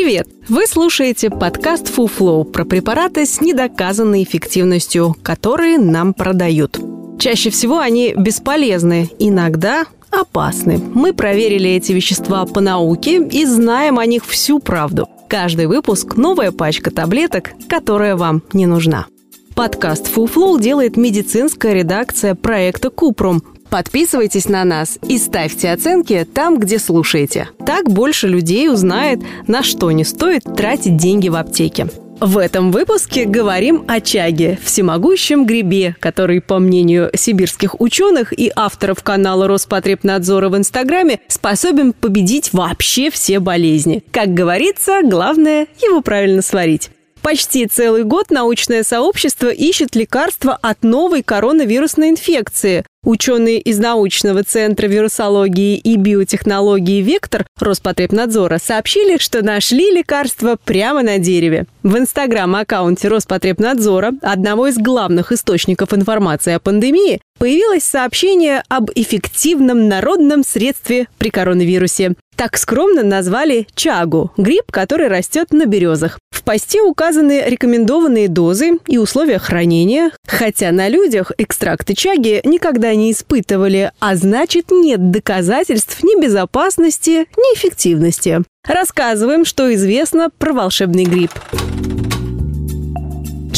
Привет! Вы слушаете подкаст FuFlow про препараты с недоказанной эффективностью, которые нам продают. Чаще всего они бесполезны, иногда опасны. Мы проверили эти вещества по науке и знаем о них всю правду. Каждый выпуск – новая пачка таблеток, которая вам не нужна. Подкаст FuFlow делает медицинская редакция проекта Купрум, Подписывайтесь на нас и ставьте оценки там, где слушаете. Так больше людей узнает, на что не стоит тратить деньги в аптеке. В этом выпуске говорим о чаге, всемогущем грибе, который, по мнению сибирских ученых и авторов канала Роспотребнадзора в Инстаграме, способен победить вообще все болезни. Как говорится, главное его правильно сварить. Почти целый год научное сообщество ищет лекарства от новой коронавирусной инфекции. Ученые из научного центра вирусологии и биотехнологии «Вектор» Роспотребнадзора сообщили, что нашли лекарство прямо на дереве. В инстаграм-аккаунте Роспотребнадзора, одного из главных источников информации о пандемии, появилось сообщение об эффективном народном средстве при коронавирусе. Так скромно назвали чагу – гриб, который растет на березах. В посте указаны рекомендованные дозы и условия хранения, хотя на людях экстракты чаги никогда не испытывали, а значит нет доказательств ни безопасности, ни эффективности. Рассказываем, что известно про волшебный гриб.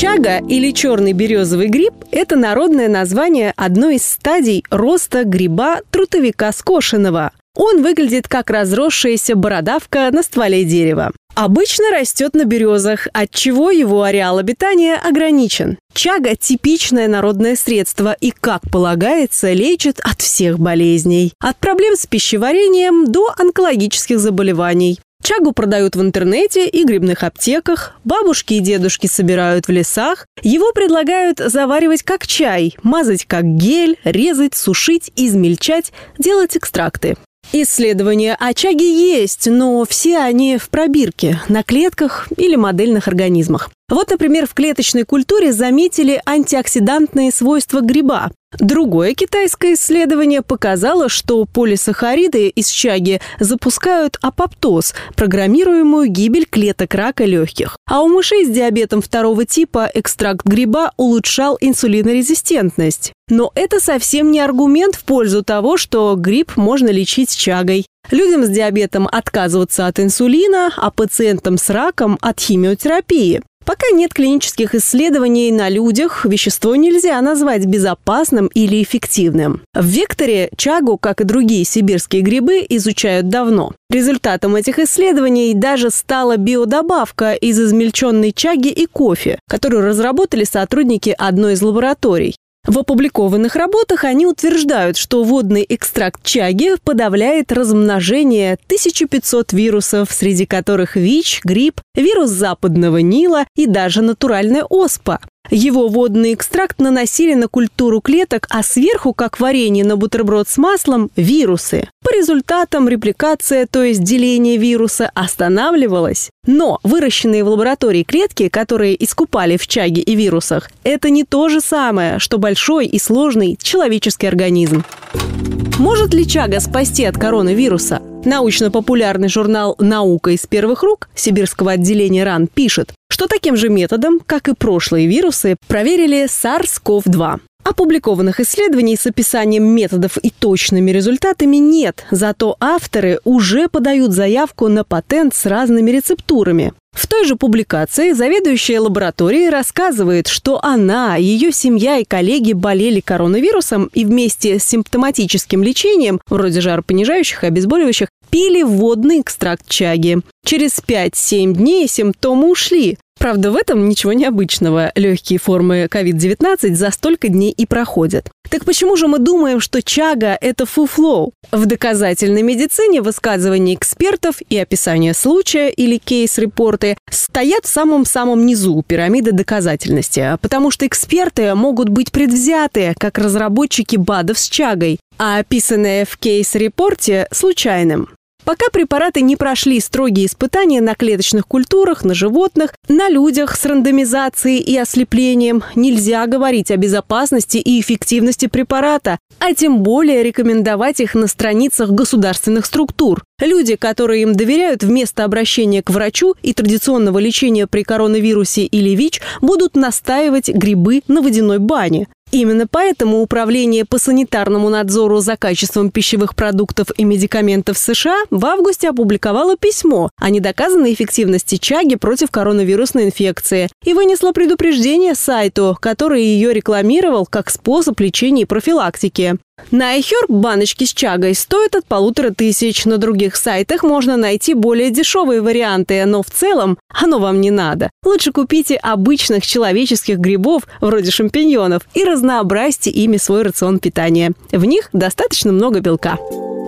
Чага или черный березовый гриб – это народное название одной из стадий роста гриба трутовика скошенного. Он выглядит как разросшаяся бородавка на стволе дерева. Обычно растет на березах, отчего его ареал обитания ограничен. Чага – типичное народное средство и, как полагается, лечит от всех болезней. От проблем с пищеварением до онкологических заболеваний. Чагу продают в интернете и грибных аптеках, бабушки и дедушки собирают в лесах. Его предлагают заваривать как чай, мазать как гель, резать, сушить, измельчать, делать экстракты. Исследования о чаге есть, но все они в пробирке, на клетках или модельных организмах. Вот, например, в клеточной культуре заметили антиоксидантные свойства гриба. Другое китайское исследование показало, что полисахариды из чаги запускают апоптоз, программируемую гибель клеток рака легких. А у мышей с диабетом второго типа экстракт гриба улучшал инсулинорезистентность. Но это совсем не аргумент в пользу того, что гриб можно лечить чагой. Людям с диабетом отказываться от инсулина, а пациентам с раком от химиотерапии. Пока нет клинических исследований на людях, вещество нельзя назвать безопасным или эффективным. В векторе чагу, как и другие сибирские грибы, изучают давно. Результатом этих исследований даже стала биодобавка из измельченной чаги и кофе, которую разработали сотрудники одной из лабораторий. В опубликованных работах они утверждают, что водный экстракт чаги подавляет размножение 1500 вирусов, среди которых ВИЧ, грипп, вирус западного Нила и даже натуральная оспа. Его водный экстракт наносили на культуру клеток, а сверху, как варенье на бутерброд с маслом, вирусы. По результатам репликация, то есть деление вируса, останавливалась. Но выращенные в лаборатории клетки, которые искупали в чаге и вирусах, это не то же самое, что большой и сложный человеческий организм. Может ли чага спасти от коронавируса? Научно-популярный журнал «Наука из первых рук» сибирского отделения РАН пишет, что таким же методом, как и прошлые вирусы, проверили SARS-CoV-2. Опубликованных исследований с описанием методов и точными результатами нет, зато авторы уже подают заявку на патент с разными рецептурами. В той же публикации заведующая лабораторией рассказывает, что она, ее семья и коллеги болели коронавирусом и вместе с симптоматическим лечением, вроде жаропонижающих и обезболивающих, пили водный экстракт чаги. Через 5-7 дней симптомы ушли. Правда, в этом ничего необычного. Легкие формы COVID-19 за столько дней и проходят. Так почему же мы думаем, что чага – это фуфлоу? В доказательной медицине высказывания экспертов и описание случая или кейс-репорты стоят в самом-самом низу пирамиды доказательности, потому что эксперты могут быть предвзяты, как разработчики БАДов с чагой, а описанное в кейс-репорте – случайным. Пока препараты не прошли строгие испытания на клеточных культурах, на животных, на людях с рандомизацией и ослеплением, нельзя говорить о безопасности и эффективности препарата, а тем более рекомендовать их на страницах государственных структур. Люди, которые им доверяют вместо обращения к врачу и традиционного лечения при коронавирусе или ВИЧ, будут настаивать грибы на водяной бане. Именно поэтому Управление по санитарному надзору за качеством пищевых продуктов и медикаментов США в августе опубликовало письмо о недоказанной эффективности чаги против коронавирусной инфекции и вынесло предупреждение сайту, который ее рекламировал как способ лечения и профилактики. На iHerb баночки с чагой стоят от полутора тысяч. На других сайтах можно найти более дешевые варианты, но в целом оно вам не надо. Лучше купите обычных человеческих грибов, вроде шампиньонов, и разнообразьте ими свой рацион питания. В них достаточно много белка.